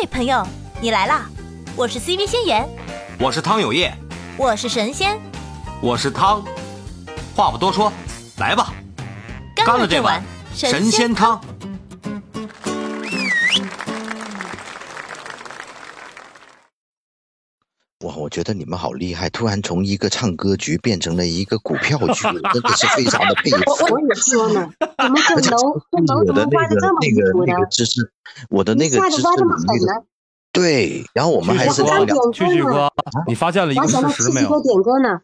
嘿，朋友，你来啦！我是 CV 仙言，我是汤有业，我是神仙，我是汤。话不多说，来吧，干了这碗神仙汤。觉得你们好厉害！突然从一个唱歌局变成了一个股票局，我真的是非常的佩服。我也说呢，怎么这楼这楼怎么挖的那个那个那？个知识，我的那个知识一下子挖这么那个？对，然后我们还是我刚点两歌呢蛐蛐哥，你发现了一个事实没有？点歌呢。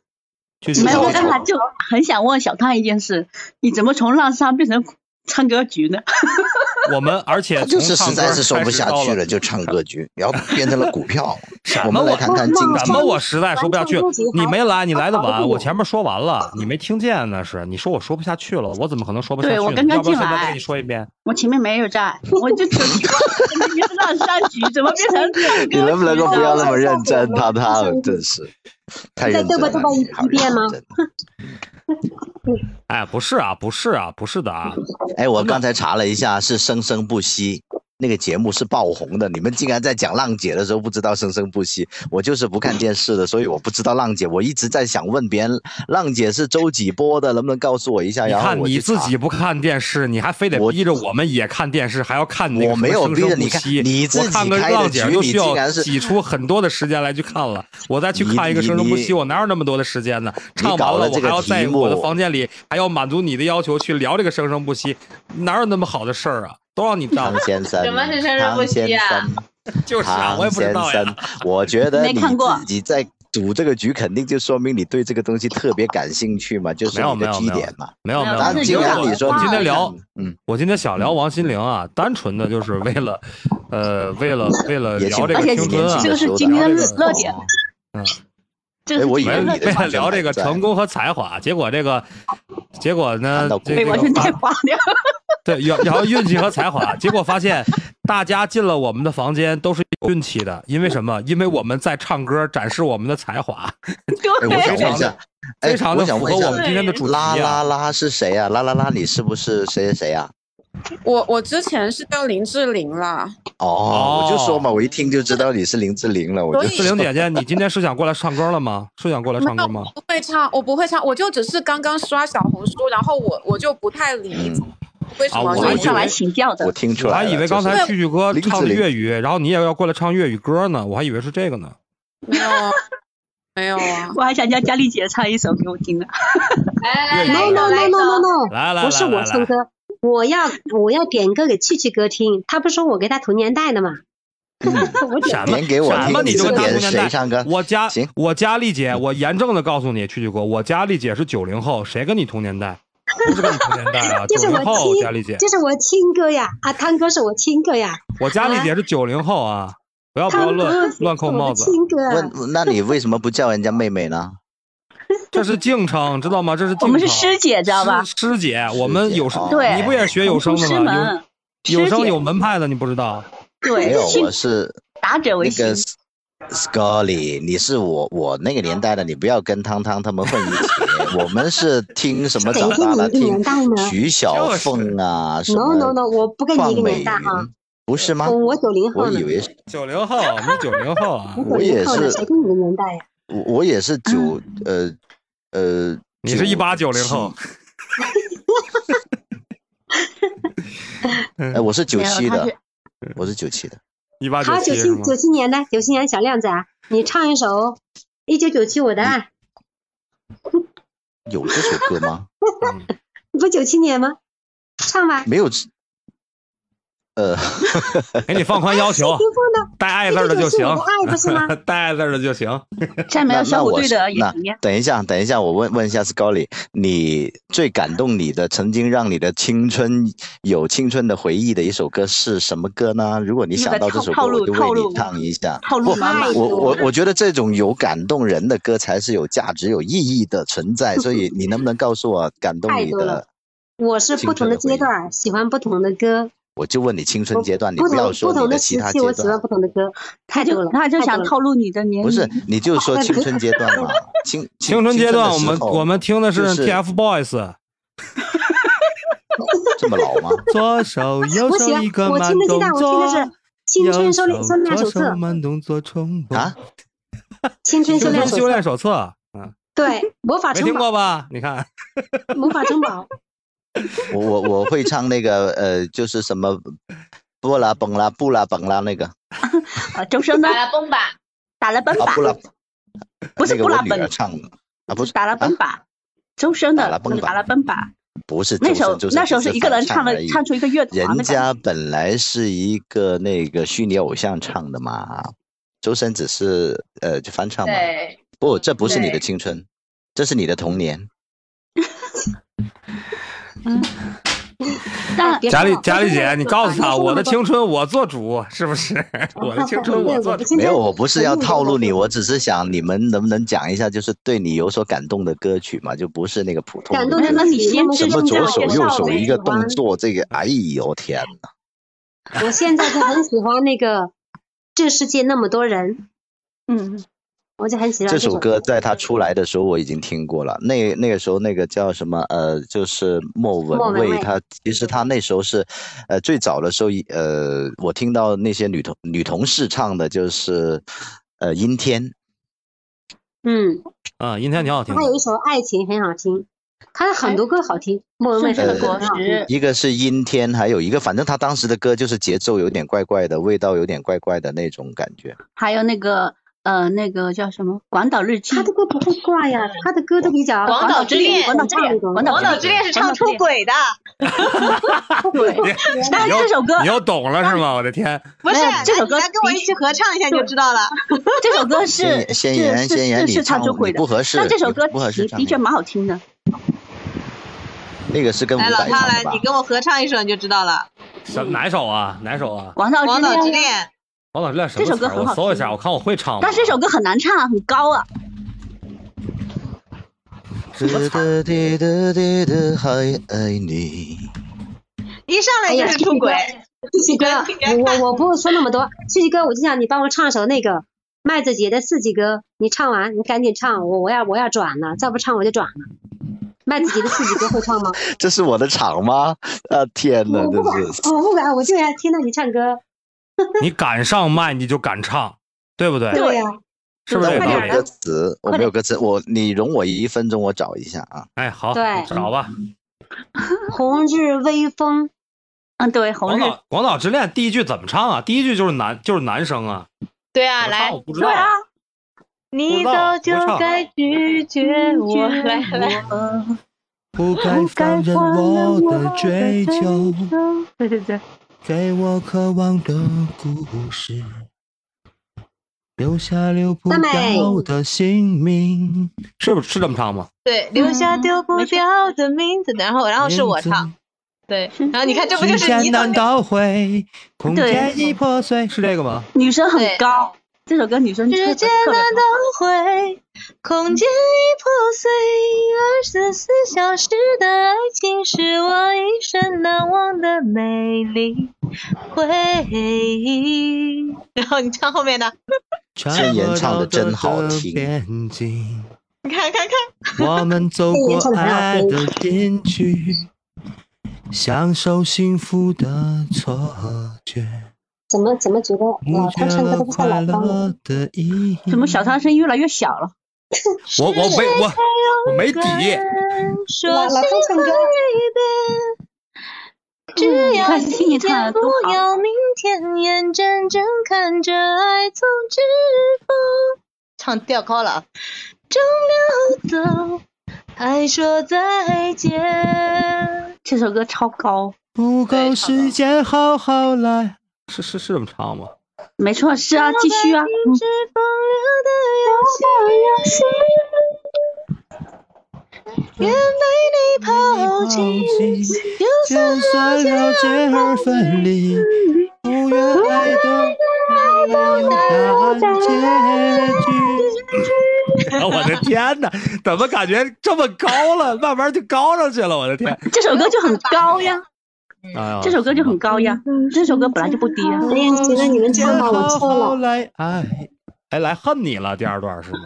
没有，我刚才就很想问小汤一件事：你怎么从浪莎变成唱歌局呢？我们 而且他就是从唱歌实在是说不下去了，就唱歌局，然后变成了股票。我么来谈谈经济什么？我实在说不下去。你没来，你来的晚，我前面说完了，你没听见那是？你说我说不下去了，我怎么可能说不下去？对我刚刚要不要进来现在跟你说一遍？我前面没有在，我就只 你是浪莎局，怎么变成你能不能够不要那么认真？我他他真是太认真了。嘚吧嘚吧一遍吗哎，不是啊，不是啊，不是的啊，哎，我刚才查了一下，是生生不息。那个节目是爆红的，你们竟然在讲浪姐的时候不知道生生不息，我就是不看电视的，所以我不知道浪姐。我一直在想问别人，浪姐是周几播的，能不能告诉我一下？你然后看你自己不看电视，你还非得逼着我们也看电视，还要看那个我没有逼着你看我看个浪姐局你就需要挤出很多的时间来去看了，我再去看一个生生不息，我哪有那么多的时间呢？唱完了，我还要在我的房间里还要满足你的要求去聊这个生生不息，哪有那么好的事儿啊？都让你当汤，先生，什么是生生不息啊？汤先生 就是啊，我也不知先道我觉得你看过。自己在赌这个局，肯定就说明你对这个东西特别感兴趣嘛，就是没有你的没有没有。基点嘛。没有没有，但既没有。没有然你说我今天聊，嗯，我今天想聊王心凌啊，单纯的就是为了，呃，为了为了聊这个青春啊，这个是今天的热热点，嗯，哎我以为你的为了聊这个成功和才华，结果这个，结果呢被完全个带花了。对，然后运气和才华，结果发现大家进了我们的房间都是有运气的，因为什么？因为我们在唱歌展示我们的才华，哎，我想，问一下，哎非常的符我想问一下 合我们今天的主题啦啦啊。啦是谁啊？啦啦啦，你是不是谁谁谁呀？我我之前是叫林志玲啦，哦，我就说嘛，我一听就知道你是林志玲了，我志玲姐姐，你今天是想过来唱歌了吗？是想过来唱歌吗？不会唱，我不会唱，我就只是刚刚刷小红书，然后我我就不太理嗯为什么？上来请教的。我，听出来我还，以为刚才就是蛐蛐哥唱的粤语，然后你也要过来唱粤语歌呢，我还以为是这个呢。没有啊，没有啊，我还想叫佳丽姐唱一首给我听呢。来来来 no no no no no，来来来不是我唱歌，我要我要点歌给趣趣哥听。他不是说我跟他同年代的吗？我点什么？点给我什么，你就点同年代。谁唱歌？我家行。我佳丽姐，我严正的告诉你，蛐蛐哥，我佳丽姐是九零后，谁跟你同年代？不是跟你同年代啊，这是我九零后，亲佳丽姐，这是我亲哥呀，啊，汤哥是我亲哥呀，我佳丽姐是九零后啊，不要不要乱乱扣帽子，亲哥啊。问，那你为什么不叫人家妹妹呢？这是敬称，知道吗？这是敬称我们是师姐，知道吧？师师姐，我们有声，对你不也学有声的吗？有有声有门派的，你不知道？没对，有，我是打者为亲那个。Scully，你是我我那个年代的，你不要跟汤汤他们混一起。我们是听什么长大的？听徐小凤啊，什 No no 么 no，我不跟你一个年代不是吗我？九零后我以，为是，九零后，我们九零后啊我，也是谁跟你一个年代呀？我我也是九呃呃，你是一八九零后，哎，我是九七的，我是九七的。一八好，九七九七年的九七年小靓仔啊，你唱一首《一九九七我的爱》，有这首歌吗？你 不九七年吗？唱吧。没有。呃，给你放宽要求，听风的带爱字儿的就行带爱字儿的就行。现在没有那那我是小虎队的那演员，等一下，等一下，我问问一下 Scully，你最感动你的，曾经让你的青春有青春的回忆的一首歌是什么歌呢？如果你想到这首歌，套路我就套路为你唱一下。我我我觉得这种有感动人的歌才是有价值、有意义的存在，所以你能不能告诉我感动你太多了的？我是不同的阶段喜欢不同的歌，我就问你青春阶段，你不要说你的其他阶段，我喜欢阶段，不同的歌，他太多了。就想透露你的年龄，不是，你就说青春阶段嘛，青青春阶段，我们我们听的是就是 TFBOYS，这么老吗？左手右手一个慢动作是。青春修炼修炼手册，慢动作重播啊，青春修炼手册，嗯，对，魔法没听城堡，过吧？你看，魔法城堡，我我我会唱那个呃，就是什么布拉蹦啦布拉蹦啦那个啊，周深的打？了崩吧，打了蹦吧，啊布拉，不是布拉那个我女儿奔，唱的啊，不是打了蹦吧，周深的打了蹦吧不是那首周深周深只那首是一个人唱的，翻而已唱出一个乐团人。家本来是一个那个虚拟偶像唱的嘛，周深只是呃就翻唱嘛。不，这不是你的青春，这是你的童年。但别说了佳丽贾丽姐，你告诉他，我的青春我做主，是不是？我的青春我做主。没有，我不是要套路你，我只是想你们能不能讲一下，就是对你有所感动的歌曲嘛，就不是那个普通感动的那你先什么左手右手一个动动作，这个哎呦天哪！我现在就很喜欢那个这世界那么多人，嗯，我就很喜欢这首首歌在它出来的时候我已经听过了，那那个时候那个叫什么呃，就是莫文蔚，莫文蔚她。其实她那时候是呃最早的时候呃，我听到那些女同女同事唱的就是呃阴天，嗯，啊，阴天挺好听的。他。有一首《爱情》很好听，他的很多歌好听，莫文蔚的果很好听实一个是阴天，还有一个反正他当时的歌就是节奏有点怪怪的，味道有点怪怪的那种感觉。还有那个呃那个叫什么《广岛日记他》的歌不会挂呀，他的歌都比较广岛之恋广岛之恋，广岛之恋是唱出轨的，对，但你又是这首歌你要懂了是吗？我的天，不是这首歌来跟我一起合唱一下你就知道了。这首歌是先言是先言是是唱唱出轨的不合适但这首歌你不合适唱的的确蛮好听的。那个是跟伍来，老佰汤来，你？跟我合唱一首你就知道了，什哪首啊？哪首啊？《广岛之恋，恋》。广岛之恋什么这首歌很好听我搜一下，我看我会唱吗。但是这首歌很难唱，很高啊。滴答滴答滴答还爱你。一上来就是出轨，七七哥，我我我不说那么多，七七哥，我就想你帮我唱首那个麦子姐的四季歌，你唱完你赶紧唱，我我要我要转了，再不唱我就转了。麦子姐的四季歌会唱吗？这是我的场吗？啊天哪，我不敢，这是我不敢，我就要听到你唱歌。你敢上麦你就敢唱，对不对？对呀、是不是我没有歌？词，我没有歌词，我你容我一分钟，我找一下啊。哎，好，对找吧。红日微风，嗯，对，红日，广岛广岛之恋第一句怎么唱啊？第一句就是男就是男生啊。对啊，来我，不知道对。啊，你不知道早就不唱该拒绝我，来来，不该放任我的追求，对对对，给我渴望的故事，留下留不掉的姓名。是不是是这么唱吗？对，留下丢不掉的名字，然后然后是我唱，对，然后你看这不就是你难倒回，空对。间已破碎，是这个吗？女生很高，这首歌女生时间特别难倒回，空间已破碎，二十四小时的爱情是我一生难忘的美丽回忆。然后你唱后面的，这演唱的真好听。你看看看，我们走过爱的禁区，享受幸福的错觉，怎么怎么觉得老汤唱歌都不像快老方乐的意义。怎么小汤声越来越小了？我我没我我没底，说老老汤唱歌只要你看听你唱天不的多好，要明天，眼睁睁看着爱从指缝唱调高了啊，中流走，爱说再见。这首歌超高，不够时间好好来。是是是这么唱吗？没错，是啊，继续啊，嗯是风流的游戏，愿被你抛弃，就就算算了解而分离，不愿爱的大结局。我的天哪，怎么感觉这么高了？慢慢就高上去了，我的天！这首歌就很高呀，哎，这首歌就很高呀，这首歌本来就不低啊。练习了你们唱吧，我错了。来哎，哎，来恨你了，第二段是吗？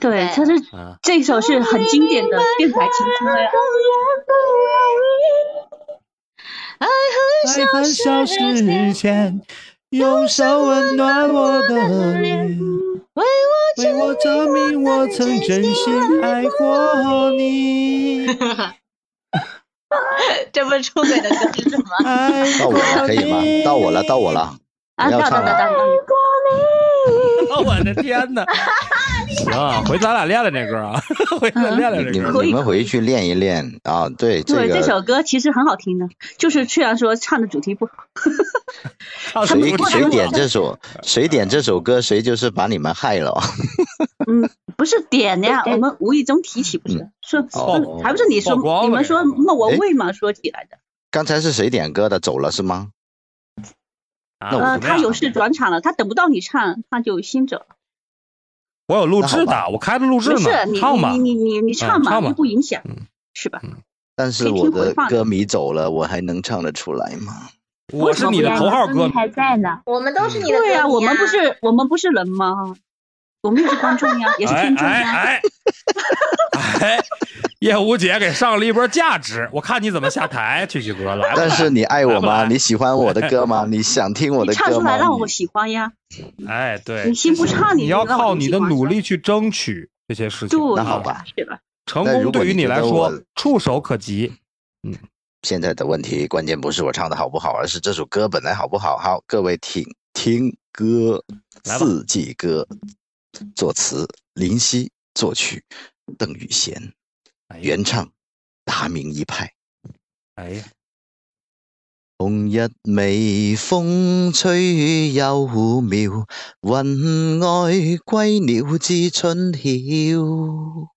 对，它是啊，这首是很经典的电台情歌呀。爱爱很小时前，用手温暖我的脸，为为我证明我曾真心爱过你。这不是出轨的歌是什么？到我了，可以吗？到我了，到我了，要到到到唱了。到，我的天哪！行，回咱俩练练这歌啊，回咱练练你们这歌。你们回去练一练啊！对，这对，这首歌其实很好听的，就是虽然说唱的主题不好，谁谁点这首谁点这首歌，谁就是把你们害了。嗯，不是点的呀，我们无意中提起，不是说哦还不是你说你们说莫文哎蔚嘛说起来的，刚才是谁点歌的？走了是吗？那我呃，他有事转场了，他等不到你唱，他就先走了。我有录制的，我开着录制不是呢，你你。你你你唱嘛，又不影响嗯，是吧？但是我的的歌迷走了，我还能唱得出来吗？我是你的头号歌迷，还在呢。我们都是你的对呀、歌迷啊我们不是我们不是人吗？我们也是观众呀，也是哎听众呀。哎哎哎，叶无姐给上了一波价值，我看你怎么下台，曲曲哥来。但是你爱我吗？你喜欢我的歌吗？你想听我的歌吗唱出来？让我喜欢呀，哎，对，你先不唱，你要靠你的努力去争取这些事情。那好吧，是吧？成功对于你来说触手可及。嗯现在的问题关键不是我唱的好不好，而是这首歌本来好不好。好，各位听听歌，四季歌，作词林夕，作曲邓雨贤，原唱达明一派。哎呀，紅日微風吹幼苗，雲外歸鳥知春曉。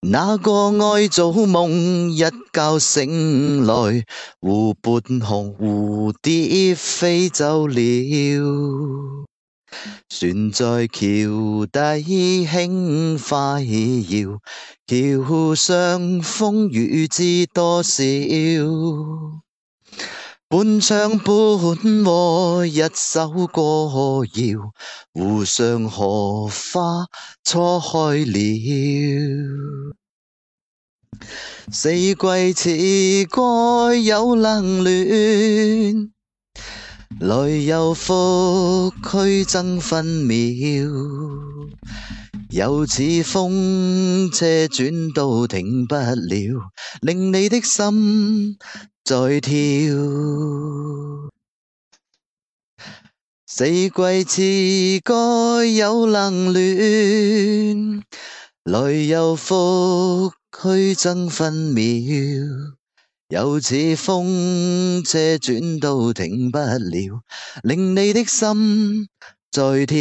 那個愛做夢，一覺醒來，湖畔紅蝴蝶飛走了。船在橋底輕快搖，橋上風雨知多少。半唱半和一首歌谣，湖上荷花初開了。四季似該有冷暖，来又復去争分秒。又似風車轉到停不了，令你的心在跳。四季似該有冷暖，来又復去争分秒。有似風車轉到停不了，令你的心在跳。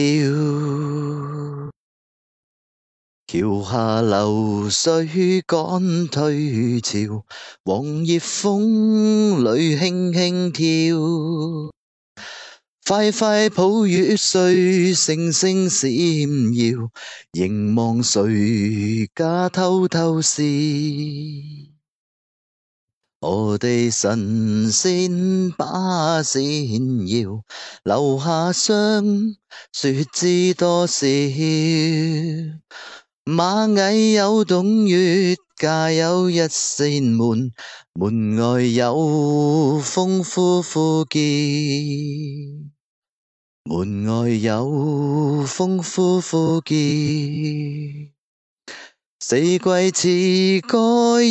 橋下流水趕退潮，黃葉風里輕輕跳。快快抱月睡，星星閃耀，凝望誰家偷偷笑。我哋神仙把扇搖，留下雙說知多少。螞蟻有洞穴，家有一扇門，門外有風呼呼叫。門外有風呼呼叫，四季似該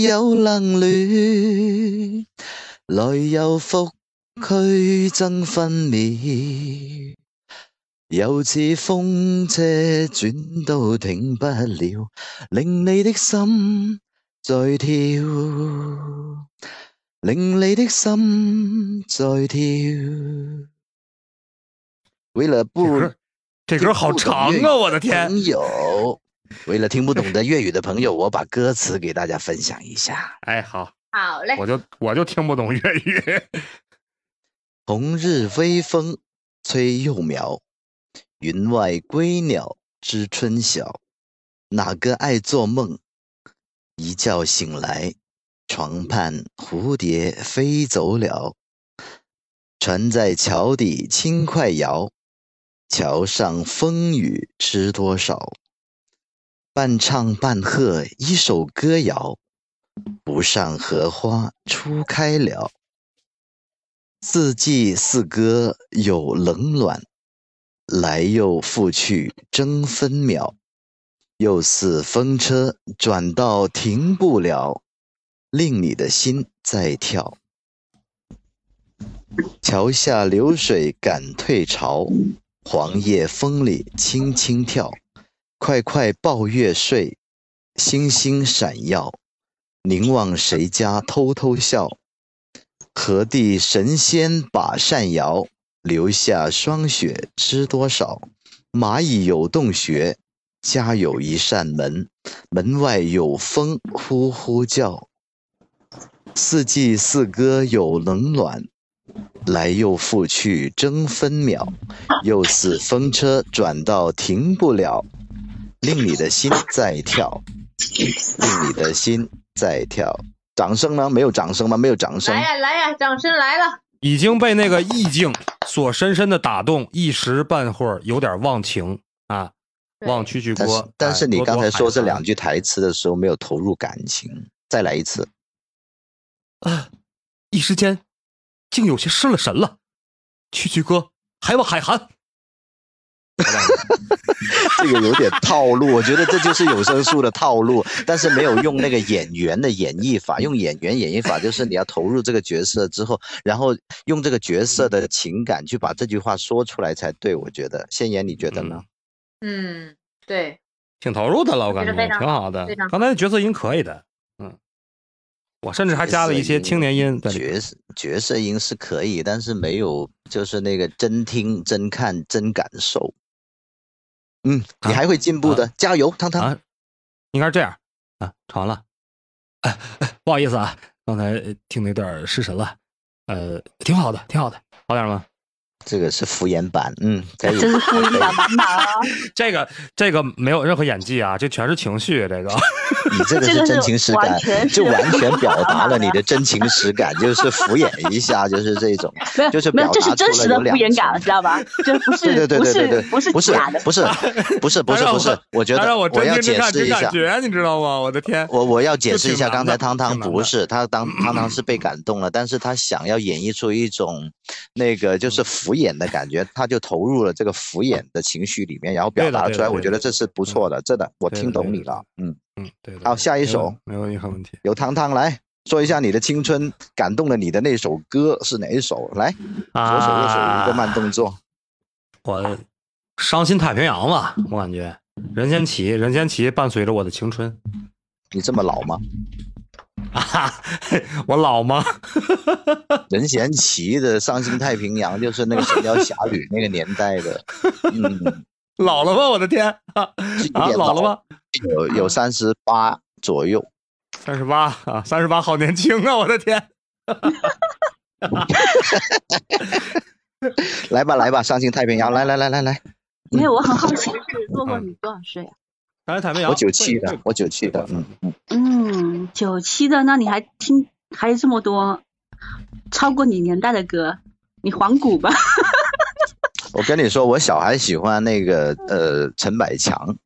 有冷暖，來又復去爭分秒。又似風車轉到停不了，令你的心在跳，令你的心在跳。为了不这歌这歌好长啊！我的天，朋友，为了听不懂的粤语的朋友，我把歌词给大家分享一下。哎，好，好嘞，我就我就听不懂粤语。红日微风催幼苗，云外归鸟知春晓。哪个爱做梦？一觉醒来，床畔蝴蝶飞走了。船在桥底轻快摇，桥上风雨知多少。半唱半和一首歌谣，不上荷花初开了。四季四歌有冷暖，来又复去争分秒。又似风车转到停不了，令你的心在跳。桥下流水赶退潮，黄叶风里轻轻跳。快快抱月睡，星星闪耀，凝望谁家偷偷笑？何地神仙把扇摇，留下霜雪知多少？蚂蚁有洞穴。家有一扇门，门外有风呼呼叫。四季四歌有冷暖，来又复去争分秒。又似风车转到停不了，令你的心在跳，令你的心在跳。掌声呢？没有掌声吗？没有掌声。来呀来呀，掌声来了。已经被那个意境所深深的打动，一时半会儿有点忘情啊。忘曲曲但是，但是你刚才说这两句句台词的时候没有投入感情，再来一次。啊，一时间竟有些失了神了。曲曲哥，还望海涵。这个有点套路，我觉得这就是有声书的套路，但是没有用那个演员的演绎法，用演员演绎法就是你要投入这个角色之后，然后用这个角色的情感去把这句话说出来才对。我觉得，先言你觉得呢？嗯，对，挺投入的了，我感觉挺好的。刚才的角色音可以的，嗯，我甚至还加了一些青年音。角色角色音是可以，但是没有就是那个真听、真看、真感受。嗯，你还会进步的，加油，汤汤。啊，应该是这样啊，唱完了。哎哎，不好意思啊，刚才呃听的有点失神了。呃，挺好的，挺好的，好点吗？这个是敷衍版，嗯，可以。真是敷衍版满满啊！这个这个没有任何演技啊，这全是情绪。这个你这个是真情实感就完全表达了你的真情实感，就是敷衍一下，就是这种，就是没有，这是表达真实的敷出了有两衍感，知道吧？这不是对对对不对对不是不是假的，不是 不是不是不是，我觉得我要解释一下，真感觉，你知道吗？我的天，我我要解释一下，刚才汤汤不是他当汤汤是被感动了，但是他想要演绎出一种那个就是 敷衍的感觉，他就投入了这个敷衍的情绪里面，然后表达出来，我觉得这是不错的，真的，我听懂你了，嗯。嗯，对的。好下一首没有任何问题。由汤汤来说一下你的青春感动了你的那首歌是哪一首？来，左手右手一个慢动作。我伤心太平洋嘛，我感觉任贤齐，任贤齐伴随着我的青春。你这么老吗？啊，我老吗？任贤齐的《伤心太平洋》就是那个《神雕侠侣》那个年代的，嗯，老了吗？我的天啊啊，老了吗？有有三十八左右。三十八啊，三十八，好年轻啊！我的天，来吧来吧，《伤心太平洋》，来来来来来，没有，我很好奇，是洛洛你多少岁啊？我九七的我九七的，嗯嗯，嗯，九七的，那你还听还有这么多超过你年代的歌，你黄古吧？我跟你说，我小孩喜欢那个呃陈百强，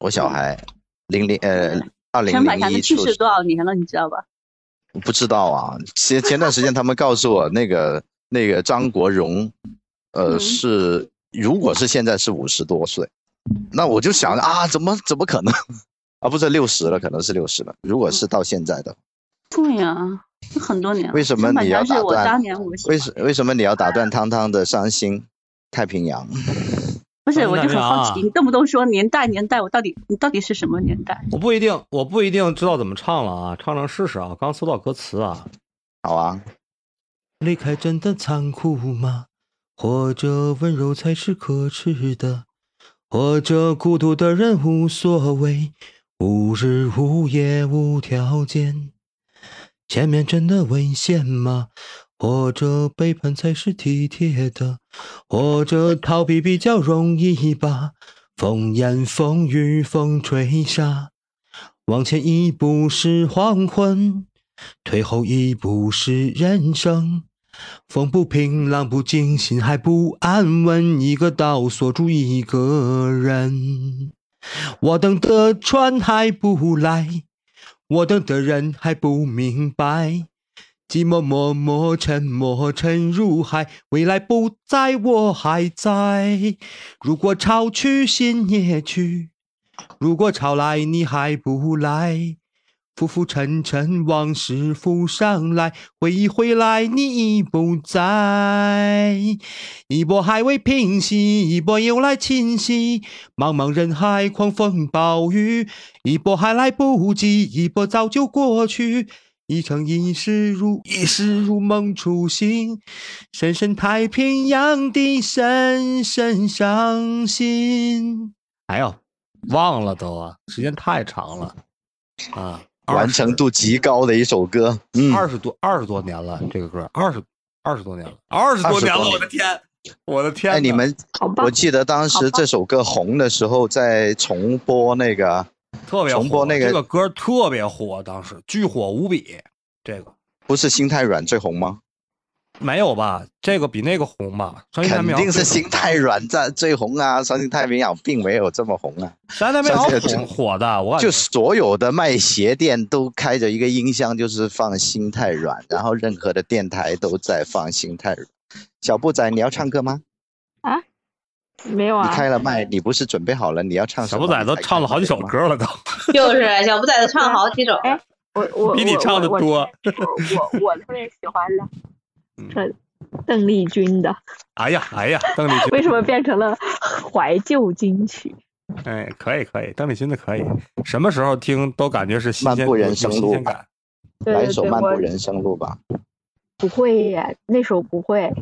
我小孩零零呃二零陈百强去世多少年了，你知道吧？不知道啊，前前段时间他们告诉我，那个那个张国荣，呃，嗯是如果是现在是五十多岁，那我就想啊，怎么怎么可能？啊，不是六十了，可能是六十了。如果是到现在的，对呀、这很多年了。为什么你要打断当年我喜为什为什么你要打断汤汤的伤心太平洋？不是，我就很好奇，你动不动说年代年代，我到底你到底是什么年代？我不一定，我不一定知道怎么唱了啊，唱唱试试啊。刚搜到歌词啊，好啊，离开真的残酷吗？或者温柔才是可耻的？或者孤独的人无所谓，无日无夜无条件？前面真的危险吗？或者背叛才是体贴的？或者逃避比较容易吧？风言风语风吹沙，往前一步是黄昏，退后一步是人生。风不平，浪不静，心还不安稳，一个岛锁住一个人。我等的船还不来，我等的人还不明白。寂寞默默沉默沉入海，未来不在我还在。如果潮去心也去，如果潮来你还不来，浮浮沉沉往事浮上来，回忆回来你已不在。一波还未平息，一波又来侵袭，茫茫人海，狂风暴雨，一波还来不及，一波早就过去。一城一世如一世如梦初醒，深深太平洋的深深伤心。哎呦，忘了都啊，时间太长了啊，完成度极高的一首歌。嗯，二十多二十多年了，这个歌二十二十多年了，二十多年了，20多年我的天，我的天哪！哎，你们我记得当时这首歌红的时候，在重播那个，特别重播那个这个歌特别火，当时巨火无比。这个不是心太软最红吗？没有吧？这个比那个红吧？伤心太肯平洋定是心太软在最红啊，伤心太平洋并没有这么红啊。伤心太平洋这这红火的，我就所有的卖鞋店都开着一个音箱，就是放心太软，然后任何的电台都在放心太软。小布仔，你要唱歌吗？啊没有啊，你开了麦，你不是准备好了？你要唱什么？小布仔都唱了好几首歌了，都就是小布仔都唱了好几首。哎我我比你唱的多我我我特别喜欢的嗯是邓丽君的，哎呀哎呀，邓丽君，为什么变成了怀旧金曲？哎，可以可以，邓丽君的可以，什么时候听都感觉是新鲜，漫步人生路新鲜感。来一首《漫步人生路》吧。不会耶，那首不会。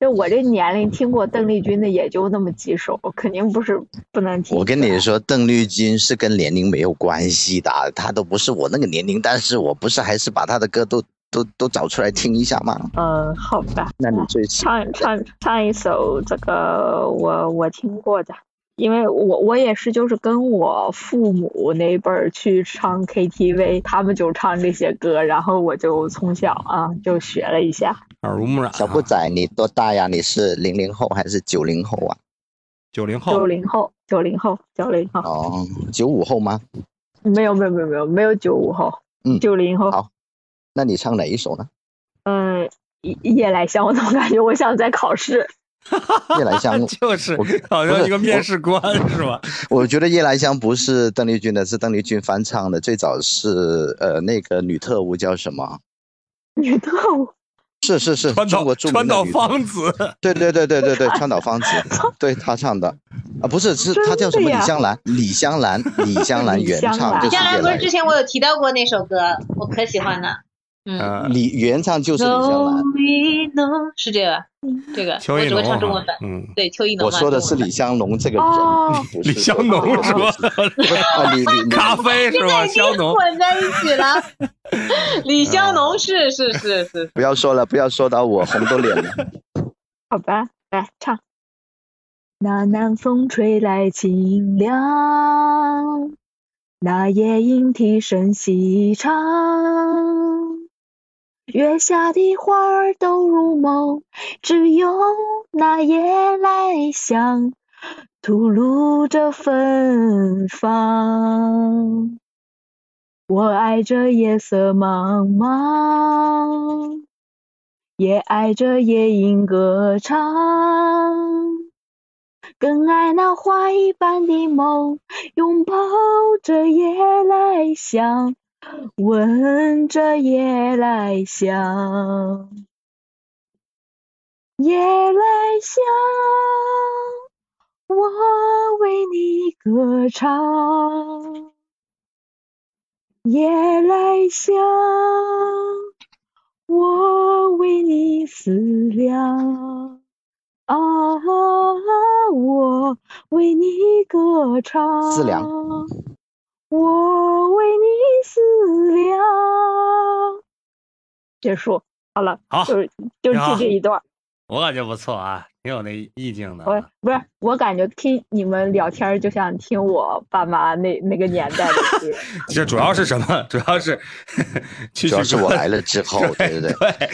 就我这年龄听过邓丽君的也就那么几首，肯定不是不能听。我跟你说，邓丽君是跟年龄没有关系的，她都不是我那个年龄，但是我不是还是把她的歌都都都找出来听一下嘛？嗯，好吧，那你最唱唱唱一首这个我我听过的，因为我我也是就是跟我父母那辈儿去唱 KTV，他们就唱这些歌，然后我就从小啊就学了一下。耳濡目染啊。小布仔，你多大呀？你是零零后还是九零后啊？九零后九，零后，九零后，九零后，哦，九五后吗？没有没有没有没有没有九五后，嗯九零后。好那你唱哪一首呢？嗯，夜夜来香，我总感觉我像在考试。夜来香 就是我好像一个面试官是吧？我觉得夜来香不是邓丽君的，是邓丽君翻唱的。最早是呃那个女特务叫什么？女特务，是是是，川岛中国著名 川岛芳子，对对对对对对，川岛芳子，对她唱的啊，不是是她叫什么？李香兰，李香兰，李香兰原唱李香兰不是之前我有提到过那首歌，我可喜欢了。嗯，呃，李原唱就是李香兰。是这个，这个我只会邱意浓哈唱中文版。嗯，对，邱意浓。我说的是李香龙这个人，李香浓是吧？啊，李李李咖啡是吧？香浓，混在一起了。李香浓是是是是，不要说了，不要说到我红都脸了。好吧，来唱。那南风吹来清凉，那夜莺啼声细唱，月下的花儿都入梦，只有那夜来香吐露着芬芳。我爱这夜色茫茫，也爱这夜莺歌唱，更爱那花一般的梦，拥抱着夜来香，闻着夜来香，夜来香，我为你歌唱。夜来香，我为你思量啊，我为你歌唱。思量，我为你思量。结束，好了，好就是就是挺好这一段。我感觉不错啊，挺有那意境的我啊。不是，我感觉听你们聊天就像听我爸妈那那个年代的歌。这主要是什么？主要是 去主要是我来了，之后，对对对。对，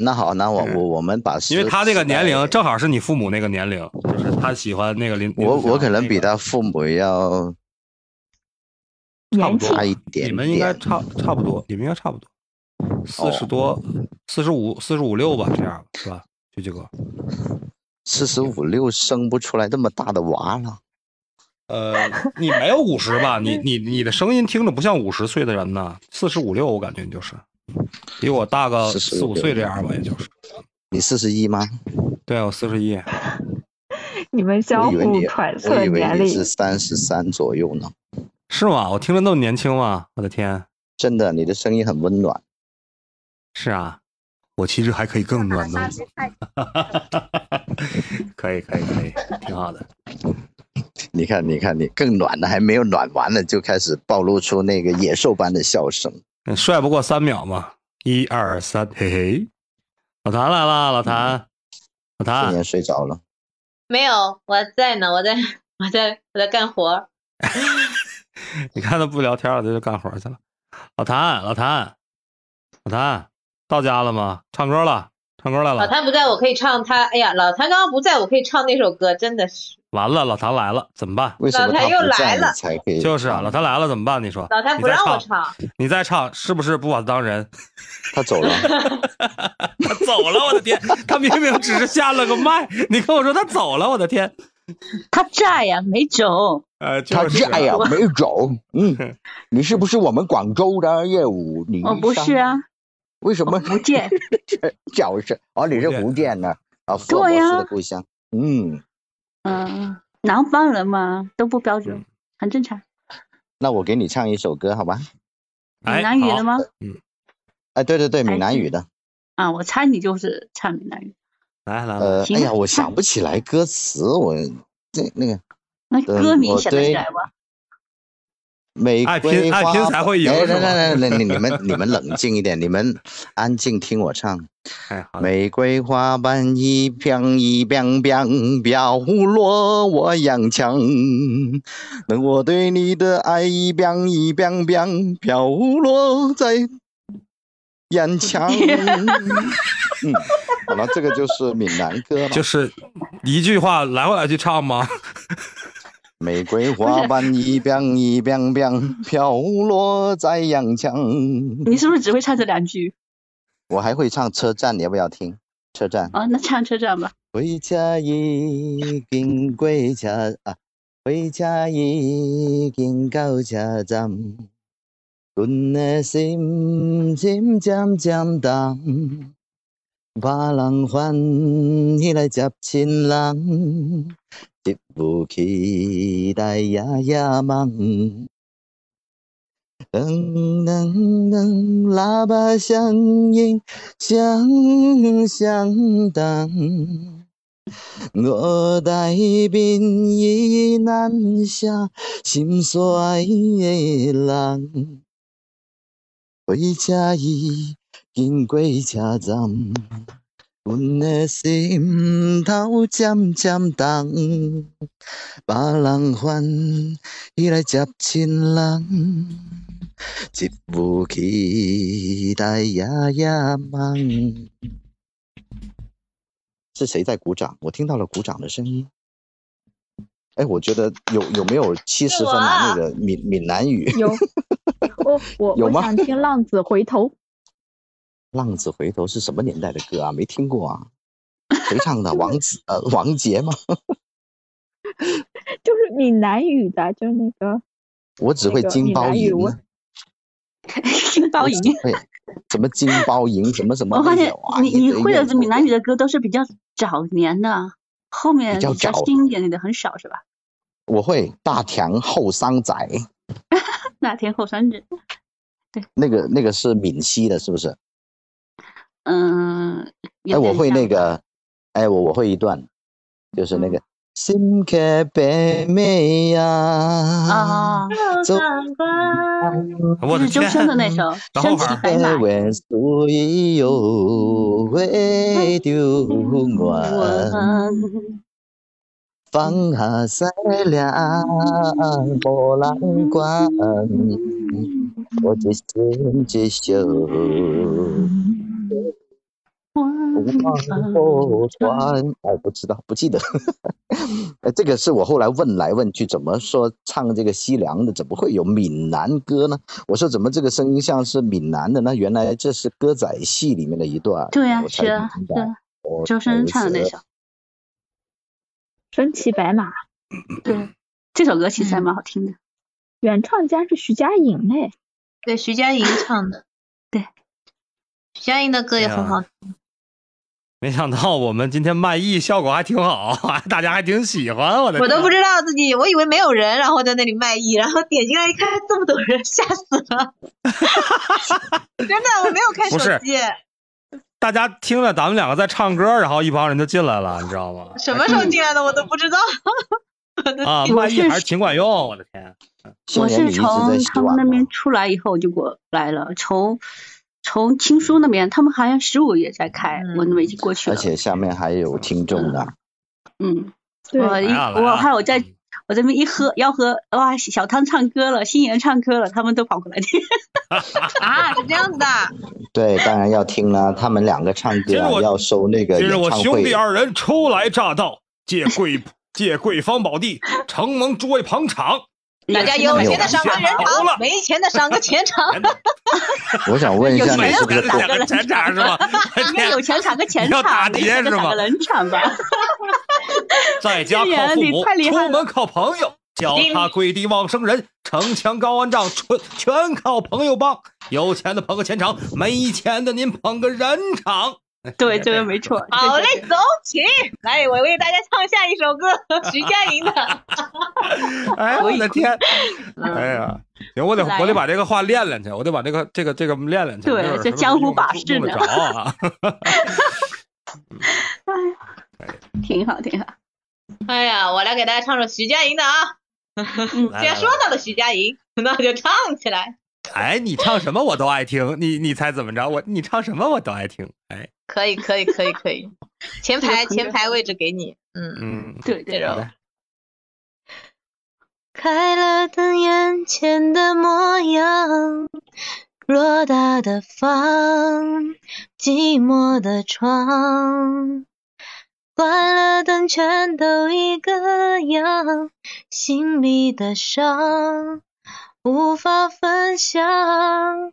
那好，那我我我们把因为他那个年龄正好是你父母那个年龄，就是他喜欢那个林。我我可能比他父母要年轻大一点点。你们应该差差不多，你们应该差不多。四十多，四十五、四十五六吧，这样是吧？九九哥，四十五六生不出来这么大的娃了。呃，你没有五十吧？你你你的声音听着不像五十岁的人呢，四十五六，我感觉你就是比我大个四五岁这样吧，也就是。你四十一吗？对，我四十一。你们相互揣测年龄。是三十三左右呢。是吗？我听着那么年轻吗？我的天！真的，你的声音很温暖。是啊，我其实还可以更暖的。可以可以可以，挺好的。你看，你看，你更暖的还没有暖完呢，就开始暴露出那个野兽般的笑声。帅不过三秒嘛！一二三，嘿嘿。老谭来了，老谭，老谭，今年睡着了。没有，我在呢，我在，我在，我在干活。你看他不聊天了，他就干活去了。老谭，老谭，老谭，到家了吗？唱歌了，唱歌来了。老谭不在我可以唱他。哎呀，老谭刚刚不在我可以唱那首歌，真的是。完了，老谭来了，怎么办？老谭又来了，就是啊，老谭来了怎么办？你说。老谭不让我唱，你再唱是不是不把他当人？他走了 他走了，我的天！他明明只是下了个麦，你跟我说他走了，我的天！他在呀，没走。呃，他在呀，没走。嗯，你是不是我们广州的业务？你我不是啊。为什么？福建。就是哦，你是福建的啊？福尔摩斯的故乡。嗯。嗯，南方人嘛都不标准，很正常。那我给你唱一首歌，好吧？闽南语的吗？嗯。哎，对对对，闽南语的。啊，我猜你就是唱闽南语。来来，呃，哎呀，我想不起来歌词，我这那个。那歌名想得起来吗？玫瑰花，来来来来，你你们 你们冷静一点，你们安静听我唱。玫瑰花瓣一片一片片飘落我眼前，等我对你的爱一片一片片飘落在眼前。嗯，好了，这个就是闽南歌，就是一句话来回来去唱吗？玫瑰花瓣一片一片片飘落在眼前。你是不是只会唱这两句？我还会唱车站，你要不要听？车站。哦，那唱车站吧。回家已经归家啊，回家已经到车站，阮的心渐渐渐重，别人欢喜来接亲人。一无期待夜夜梦，冷冷冷，喇叭声音响响当，我待兵已难下心酸的人，回家已经过车站。阮的心头渐渐重，别人烦，伊来接亲人，一无期待夜夜梦。是谁在鼓掌？我听到了鼓掌的声音。哎，我觉得有有没有七十分的那个闽闽南语？有，我我我想听《浪子回头》。浪子回头是什么年代的歌啊？没听过啊？谁唱的？王子呃，王杰吗？就是闽南语的，就是那个。我只会 金包银。金包银。会什么金包银？什么什么？我发现你你会的闽南语的歌都是比较早年的，后面比较新一点的很少是吧？我会大田后生仔。大田后生日。对。那个那个是闽西的，是不是？嗯，哎，我会那个，哎，我我会一段，就是那个心客白眉呀，啊，走，我是周深的那首，身骑白马，所以有会丢我，放下西凉，无人管，我一心一袖。无望破船，哎，不知道，不记得。这个是我后来问来问去，怎么说唱这个西凉的，怎么会有闽南歌呢？我说怎么这个声音像是闽南的呢？原来这是歌仔戏里面的一段。对呀、我才是啊，是啊，周深唱的那首，身骑白马，对，这首歌其实还嗯蛮好听的。原唱家是徐佳莹嘞。对，徐佳莹唱的。对，徐佳莹的歌也很好听。没想到我们今天卖艺效果还挺好，大家还挺喜欢。我的我都不知道自己，我以为没有人，然后在那里卖艺，然后点进来一看，这么多人，吓死了！真的，我没有看手不是机，大家听着咱们两个在唱歌，然后一帮人就进来了，你知道吗？什么时候进来的我都不知道。啊，卖艺还是挺管用，我的天！我是从他们那边出来以后就过来了，从从青书那边，他们好像十五也在开，我那边已经过去了。而且下面还有听众的。嗯，对我还有在我这边一喝要喝，哇，小汤唱歌了，新妍唱歌了，他们都跑过来听。啊，是这样子的。对，当然要听啦。他们两个唱歌啊，今日我要收那个今日我兄弟。二人初来乍到，借贵 借贵方宝地，承蒙诸位捧场。大家有钱的赏个人场，没钱的赏个钱 场。我想问一下，有钱你是不是的打个人前场是吗？应该有钱赏个钱你要打场，没劫是吗人场吧。在家你靠父母太厉，害了出门靠朋友。脚踏跪地望生人，城墙高万丈，全全靠朋友帮。有钱的捧个钱场，没钱的您捧个人场。对，这个没错。好嘞走起！来，我为大家唱下一首歌，徐佳莹的。哎，我的天！嗯哎呀，行，我得我得把这个话练练去，我得把这个这个这个练练去。对这江湖把式呢着啊！挺好，挺好。哎呀，我来给大家唱首徐佳莹的啊。嗯 既然说到了徐佳莹，那就唱起来。哎，你唱什么我都爱听，你你猜怎么着？我你唱什么我都爱听。哎，可以，可以，可以，可以。前排，前排位置给你。嗯。嗯，对对开了灯，眼前的模样，偌大的房，寂寞的床，关了灯，全都一个样，心里的伤无法分享。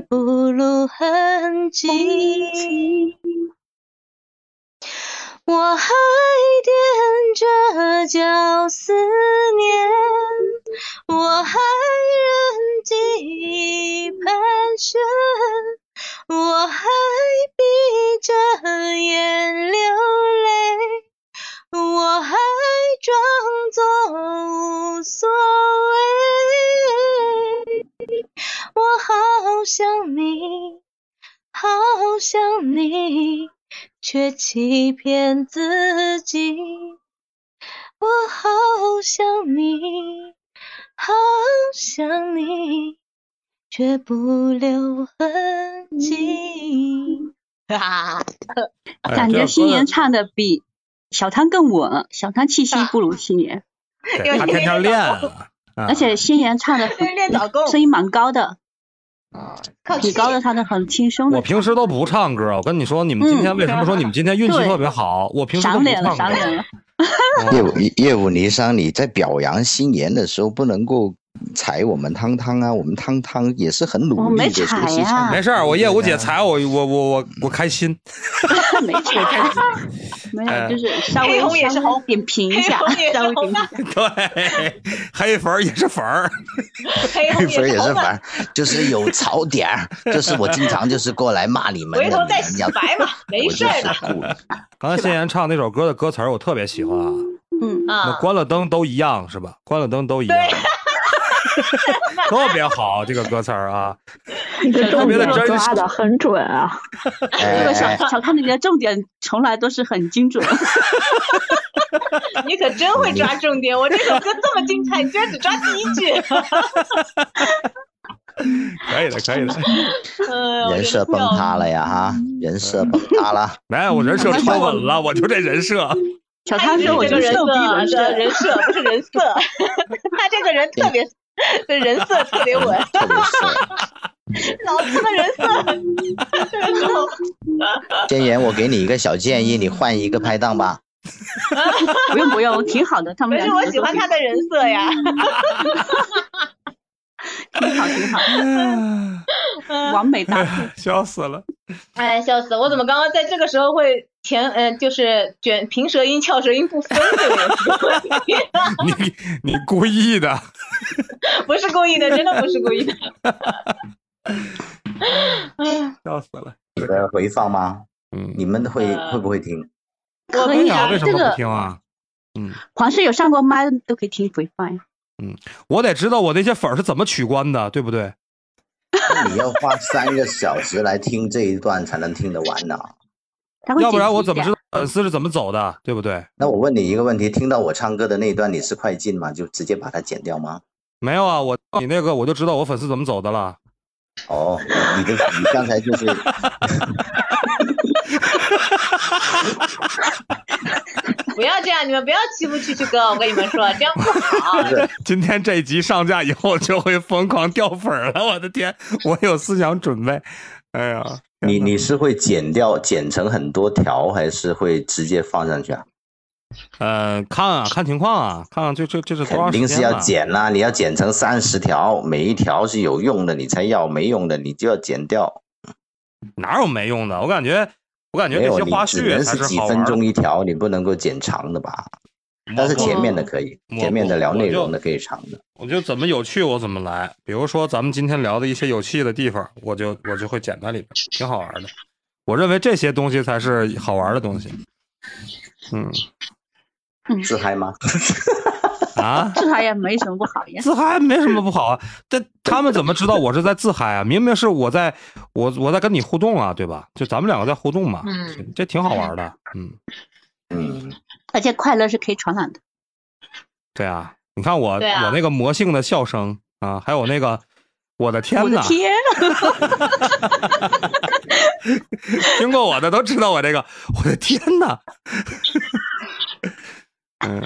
不露痕迹。我还踮着脚思念，我还任记忆盘旋，我还闭着眼流泪，我还装作无所谓。我好想你，好想你。却欺骗自己。我好想你，好想你，却不留痕迹。哈哈，哎感觉这歌新妍唱的比小汤更稳，小汤气息啊不如新妍，对他天天练啊，啊而且新妍唱的 练早功声音蛮高的，靠气。比高的唱的很轻松的我。平时都不唱歌，我跟你说，你们今天为什么说你们今天运气特别好？我平时都不赏脸了，唱歌。赏脸了。叶武叶武尼桑，你在表扬新年的时候不能够踩我们汤汤啊，我们汤汤也是很努力的学踩呀习唱歌。没事儿，我业务姐踩我，我我我我开心。没错，没有，就是稍微黑红也是稍微红点评一下稍微红点评一下。对，黑粉儿也是粉儿。黑粉也是粉儿，就是有槽点儿，就是我经常就是过来骂你们的，回头再你们要洗白嘛，没事儿。刚才谢妍唱那首歌的歌词儿，我特别喜欢啊。嗯，那啊，关了灯都一样是吧？关了灯都一样，特别好这个歌词儿啊。你的重点别的真抓的很准啊！这个小哎，小看你的重点从来都是很精准。你可真会抓重点，我这首歌这么精彩，你居然只抓第一句。可以的，可以的。嗯，人设崩塌了呀哈，人设崩塌了。没有，我人设超稳了，我就这人设。小汤说我这个人就逗逼设人设人设不是人设，他这个人特别，这人设特别稳，老子的人设特别逗。建言，我给你一个小建议，你换一个拍档吧。不用不用，挺好的，他们可是我喜欢他的人设呀。挺好挺好，完美搭配。笑死了。哎，笑死！我怎么刚刚在这个时候会前呃，就是卷平舌音、翘舌音不分这个问题？你你故意的。不是故意的，真的不是故意的。笑死了。有的回放吗？嗯，你们会会不会听？可以啊，为什么不这个听啊？嗯，黄是有上过麦都可以听回放呀。嗯，我得知道我那些粉儿是怎么取关的，对不对？那你要花三个小时来听这一段才能听得完呢。要不然我怎么知道粉丝是怎么走的，对不对？那我问你一个问题：听到我唱歌的那一段，你是快进吗？就直接把它剪掉吗？没有啊，我你那个我就知道我粉丝怎么走的了。哦，你的你刚才就是。不要这样，你们不要欺负蛐蛐哥，我跟你们说，这样不好。今天这一集上架以后就会疯狂掉粉儿了，我的天，我有思想准备。哎呀，你你是会剪掉剪成很多条，还是会直接放上去啊？呃，看啊，看情况啊，看看这这这是肯定是要剪啦、你要剪成三十条，每一条是有用的，你才要；没用的你就要剪掉。哪有没用的？我感觉，我感觉有，些花絮才是几分。钟一条，你不能够剪长的吧？但是前面的可以，前面的聊内容的可以长的。我就怎么有趣我怎么来，比如说咱们今天聊的一些有趣的地方，我就我就会剪在里边，挺好玩的。我认为这些东西才是好玩的东西。嗯，自嗨吗？啊，自嗨也没什么不好呀。自嗨没什么不好啊，但他们怎么知道我是在自嗨啊？明明是我在我我在跟你互动啊，对吧？就咱们两个在互动嘛，嗯这挺好玩的。嗯嗯，而且快乐是可以传染的。对啊，你看我、啊我那个魔性的笑声啊，还有那个我的天呐，我的天，听过我的都知道我这个，我的天呐，嗯，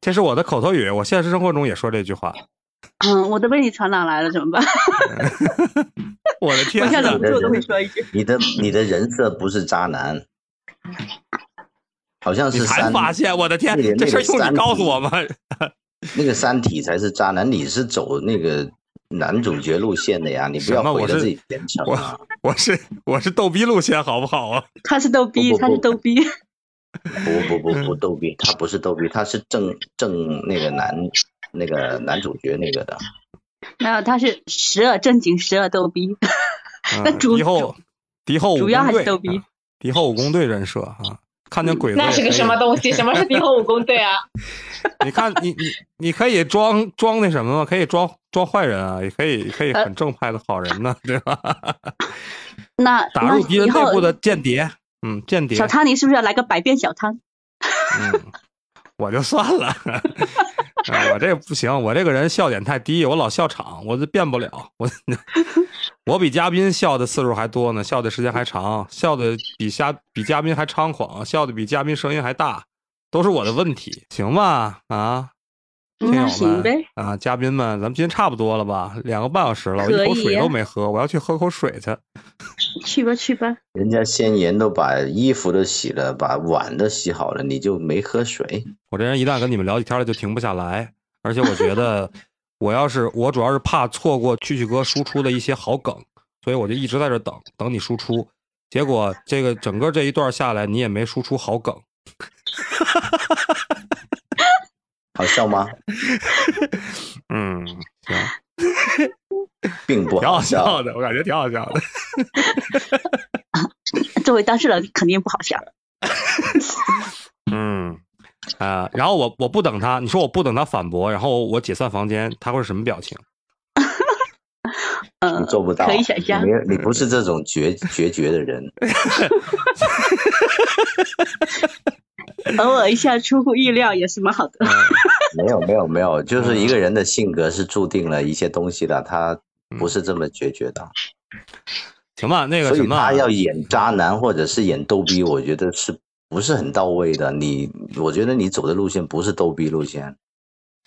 这是我的口头语，我现实生活中也说这句话。嗯，我都被你传染来了，怎么办？我的天我现在呐忍不住都会说一句。你的你的人设不是渣男，好像你才是三。发现，我的天，这事儿用你告诉我吗？那个三体才是渣男，你是走那个男主角路线的呀，你不要毁了自己前程啊！我是我是逗逼路线，好不好啊？他是逗逼，他是逗逼。不不不不 逗逼，他不是逗逼，他是正正那个男那个男主角那个的。没有，他是时而正经，时而逗逼。那主敌后敌后主要还是逗逼啊敌后武工队人设啊，看见鬼子那是个什么东西？什么是敌后武工队啊？你看，你你你可以装装那什么吗？可以装装坏人啊，也可以可以很正派的好人呢，对吧？那那打入敌人内部的间谍，嗯，间谍小，汤，你是不是要来个百变小汤？嗯，我就算了，啊我这不行，我这个人笑点太低，我老笑场，我这变不了，我 我比嘉宾笑的次数还多呢，笑的时间还长，笑的比嘉比嘉宾还猖狂，笑的比嘉宾声音还大，都是我的问题，行吧？啊，听那友们行呗。啊，嘉宾们，咱们今天差不多了吧？两个半小时了，我一口水都没喝，我要去喝口水去。去吧去吧，人家先言都把衣服都洗了，把碗都洗好了，你就没喝水。我这人一旦跟你们聊起天来就停不下来，而且我觉得 我要是我主要是怕错过蛐蛐哥输出的一些好梗，所以我就一直在这等等你输出。结果这个整个这一段下来，你也没输出好梗，好笑吗？嗯，行，并不挺好笑。的，我感觉挺好笑的。作为当事人肯定不好笑。嗯，啊、然后我我不等他，你说我不等他反驳，然后我我解散房间，他会是什么表情？嗯做不到，可以想象你你不是这种决决绝的人。偶尔一下出乎意料也是蛮好的。没有没有没有，就是一个人的性格是注定了一些东西的，他不是这么决绝的。行吧，那个什么，所以他要演渣男或者是演逗逼，我觉得是不是很到位的？你，我觉得你走的路线不是逗逼路线，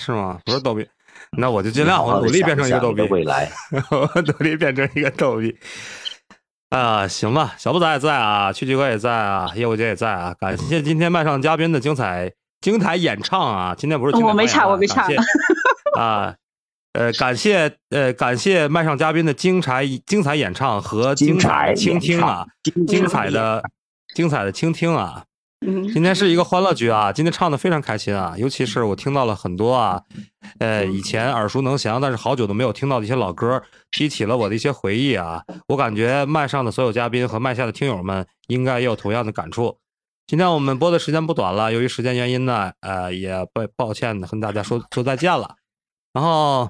是吗？不是逗逼，那我就尽量，我努力变成一个逗逼。未来，我努力变成一个逗逼。啊，行吧，小布仔也在啊，曲奇哥也在啊，业务姐也在啊。感谢今天麦上嘉宾的精彩精彩演唱啊！今天不是我没唱，我没唱 啊。呃，感谢呃，感谢麦上嘉宾的精彩精彩演唱和精彩倾听啊，精彩的精彩的倾听啊。今天是一个欢乐局啊，今天唱的非常开心啊，尤其是我听到了很多啊，呃，以前耳熟能详，但是好久都没有听到的一些老歌，激起了我的一些回忆啊。我感觉麦上的所有嘉宾和麦下的听友们应该也有同样的感触。今天我们播的时间不短了，由于时间原因呢，呃，也抱抱歉的跟大家说说再见了，然后。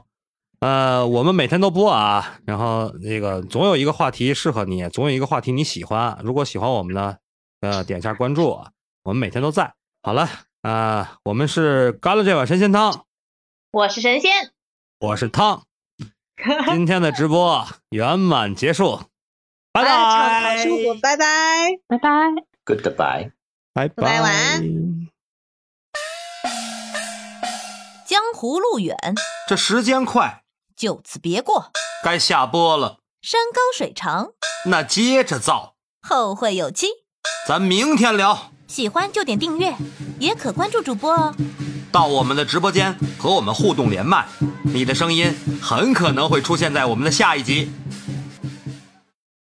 呃，我们每天都播啊，然后那个总有一个话题适合你，总有一个话题你喜欢。如果喜欢我们呢，呃，点一下关注，我们每天都在。好了，啊，我们是干了这碗神仙汤，我是神仙，我是汤，今天的直播圆满结束，拜 拜，拜拜，拜拜，Goodbye，拜拜，晚安。江湖路远，这时间快。就此别过，该下播了。山高水长，那接着造。后会有期，咱明天聊。喜欢就点订阅，也可关注主播哦。到我们的直播间和我们互动连麦，你的声音很可能会出现在我们的下一集。